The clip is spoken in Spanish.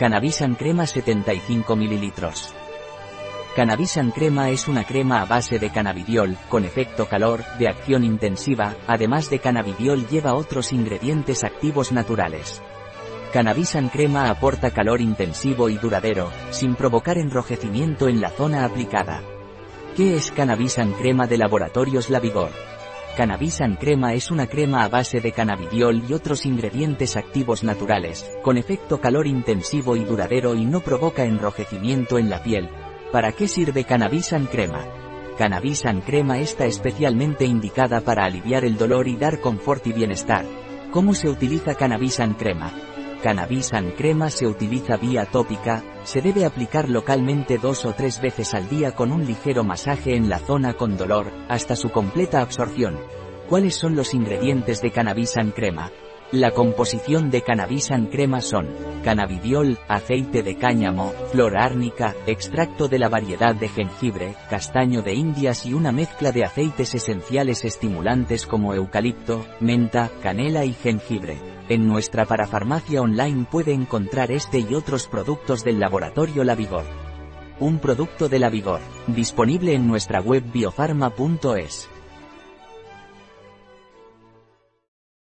Cannabisan Crema 75 ml. Cannabisan Crema es una crema a base de cannabidiol, con efecto calor, de acción intensiva, además de cannabidiol lleva otros ingredientes activos naturales. Cannabisan Crema aporta calor intensivo y duradero, sin provocar enrojecimiento en la zona aplicada. ¿Qué es Cannabisan Crema de Laboratorios La Vigor? Cannabisan crema es una crema a base de cannabidiol y otros ingredientes activos naturales, con efecto calor intensivo y duradero y no provoca enrojecimiento en la piel. ¿Para qué sirve Cannabisan crema? Cannabisan crema está especialmente indicada para aliviar el dolor y dar confort y bienestar. ¿Cómo se utiliza Cannabisan crema? Cannabisan crema se utiliza vía tópica, se debe aplicar localmente dos o tres veces al día con un ligero masaje en la zona con dolor, hasta su completa absorción. ¿Cuáles son los ingredientes de Cannabisan crema? La composición de Cannabisan crema son cannabidiol, aceite de cáñamo, flor árnica, extracto de la variedad de jengibre, castaño de indias y una mezcla de aceites esenciales estimulantes como eucalipto, menta, canela y jengibre. En nuestra parafarmacia online puede encontrar este y otros productos del laboratorio La Vigor. Un producto de La Vigor, disponible en nuestra web biofarma.es.